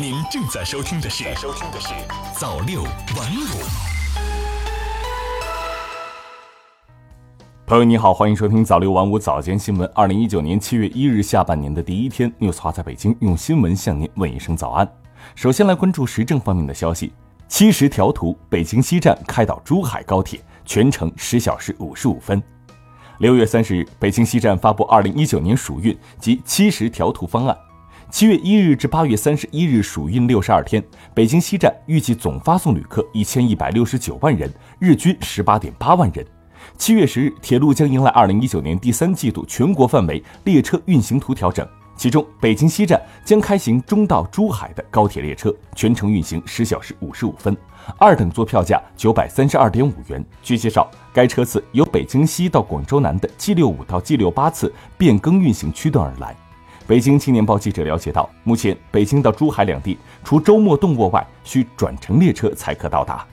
您正在收听的是《收听的是早六晚五》。朋友你好，欢迎收听早六晚五早间新闻。二零一九年七月一日下半年的第一天，news 华在北京用新闻向您问一声早安。首先来关注时政方面的消息：七十条图，北京西站开到珠海高铁，全程十小时五十五分。六月三十日，北京西站发布二零一九年暑运及七十条图方案。七月一日至八月三十一日暑运六十二天，北京西站预计总发送旅客一千一百六十九万人，日均十八点八万人。七月十日，铁路将迎来二零一九年第三季度全国范围列车运行图调整。其中，北京西站将开行中到珠海的高铁列车，全程运行十小时五十五分，二等座票价九百三十二点五元。据介绍，该车次由北京西到广州南的 G 六五到 G 六八次变更运行区段而来。北京青年报记者了解到，目前北京到珠海两地除周末动卧外，需转乘列车才可到达。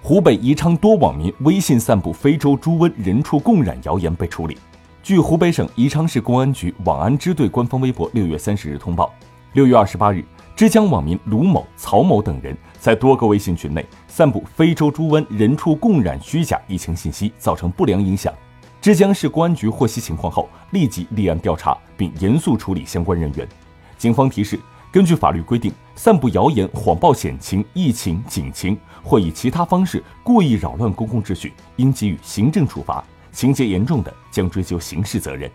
湖北宜昌多网民微信散布非洲猪瘟人畜共染谣言被处理。据湖北省宜昌市公安局网安支队官方微博六月三十日通报，六月二十八日，枝江网民卢某、曹某等人在多个微信群内散布非洲猪瘟人畜共染虚假疫情信息，造成不良影响。枝江市公安局获悉情况后，立即立案调查，并严肃处理相关人员。警方提示：根据法律规定，散布谣言、谎报险情、疫情、警情或以其他方式故意扰乱公共秩序，应给予行政处罚。情节严重的，将追究刑事责任。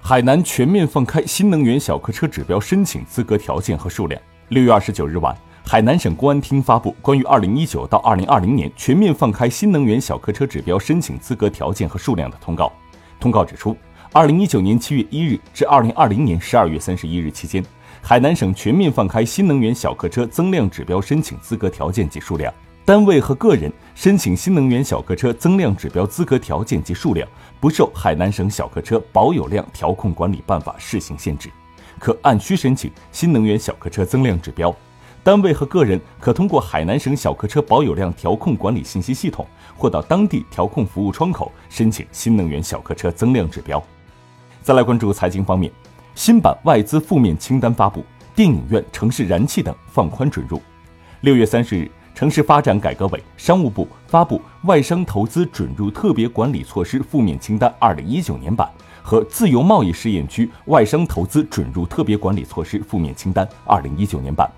海南全面放开新能源小客车指标申请资格条件和数量。六月二十九日晚，海南省公安厅发布关于二零一九到二零二零年全面放开新能源小客车指标申请资格条件和数量的通告。通告指出，二零一九年七月一日至二零二零年十二月三十一日期间，海南省全面放开新能源小客车增量指标申请资格条件及数量。单位和个人申请新能源小客车增量指标资格条件及数量，不受海南省小客车保有量调控管理办法试行限制，可按需申请新能源小客车增量指标。单位和个人可通过海南省小客车保有量调控管理信息系统，或到当地调控服务窗口申请新能源小客车增量指标。再来关注财经方面，新版外资负面清单发布，电影院、城市燃气等放宽准入。六月三十日。城市发展改革委、商务部发布外商投资准入特别管理措施负面清单（二零一九年版）和自由贸易试验区外商投资准入特别管理措施负面清单（二零一九年版），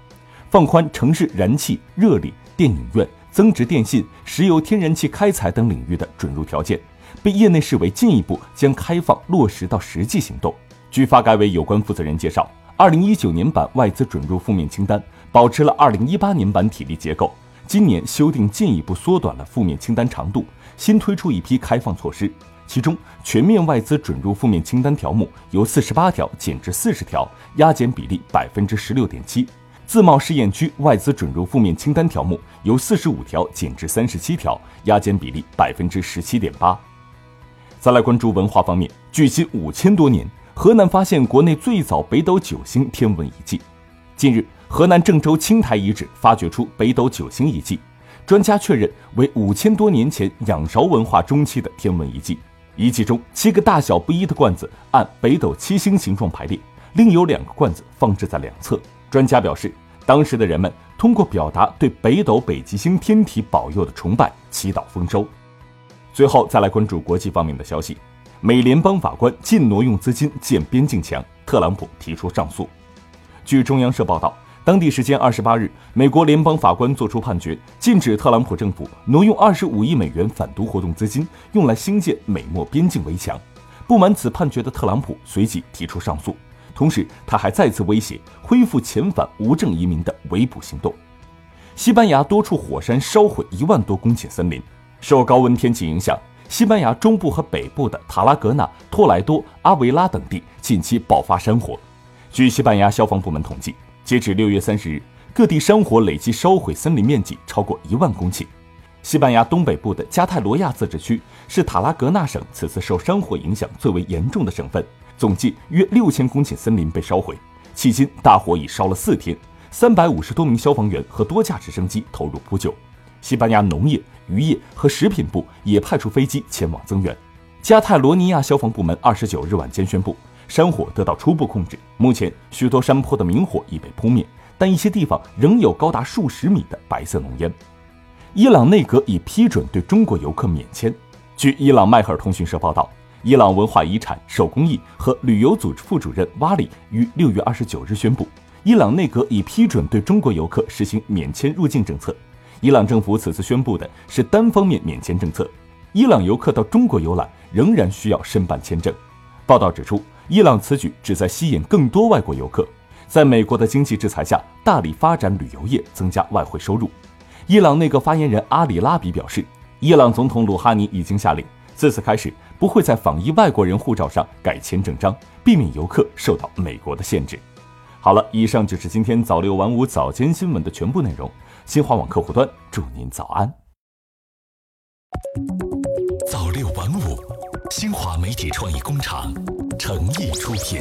放宽城市燃气、热力、电影院、增值电信、石油天然气开采等领域的准入条件，被业内视为进一步将开放落实到实际行动。据发改委有关负责人介绍，二零一九年版外资准入负面清单保持了二零一八年版体力结构。今年修订进一步缩短了负面清单长度，新推出一批开放措施，其中全面外资准入负面清单条目由四十八条减至四十条，压减比例百分之十六点七；自贸试验区外资准入负面清单条目由四十五条减至三十七条，压减比例百分之十七点八。再来关注文化方面，距今五千多年，河南发现国内最早北斗九星天文遗迹，近日。河南郑州青台遗址发掘出北斗九星遗迹，专家确认为五千多年前仰韶文化中期的天文遗迹。遗迹中七个大小不一的罐子按北斗七星形状排列，另有两个罐子放置在两侧。专家表示，当时的人们通过表达对北斗北极星天体保佑的崇拜，祈祷丰收。最后再来关注国际方面的消息，美联邦法官禁挪用资金建边境墙，特朗普提出上诉。据中央社报道。当地时间二十八日，美国联邦法官作出判决，禁止特朗普政府挪用二十五亿美元反毒活动资金，用来兴建美墨边境围墙。不满此判决的特朗普随即提出上诉，同时他还再次威胁恢复遣返无证移民的围捕行动。西班牙多处火山烧毁一万多公顷森林，受高温天气影响，西班牙中部和北部的塔拉格纳、托莱多、阿维拉等地近期爆发山火。据西班牙消防部门统计。截止六月三十日，各地山火累计烧毁森林面积超过一万公顷。西班牙东北部的加泰罗亚自治区是塔拉格纳省此次受山火影响最为严重的省份，总计约六千公顷森林被烧毁。迄今，大火已烧了四天，三百五十多名消防员和多架直升机投入扑救。西班牙农业、渔业和食品部也派出飞机前往增援。加泰罗尼亚消防部门二十九日晚间宣布。山火得到初步控制，目前许多山坡的明火已被扑灭，但一些地方仍有高达数十米的白色浓烟。伊朗内阁已批准对中国游客免签。据伊朗迈赫尔通讯社报道，伊朗文化遗产、手工艺和旅游组织副主任瓦里于六月二十九日宣布，伊朗内阁已批准对中国游客实行免签入境政策。伊朗政府此次宣布的是单方面免签政策，伊朗游客到中国游览仍然需要申办签证。报道指出，伊朗此举旨在吸引更多外国游客，在美国的经济制裁下大力发展旅游业，增加外汇收入。伊朗内阁发言人阿里拉比表示，伊朗总统鲁哈尼已经下令，自此开始不会在访伊外国人护照上盖签证章，避免游客受到美国的限制。好了，以上就是今天早六晚五早间新闻的全部内容。新华网客户端祝您早安。早六晚五，新华媒体创意工厂诚意出品。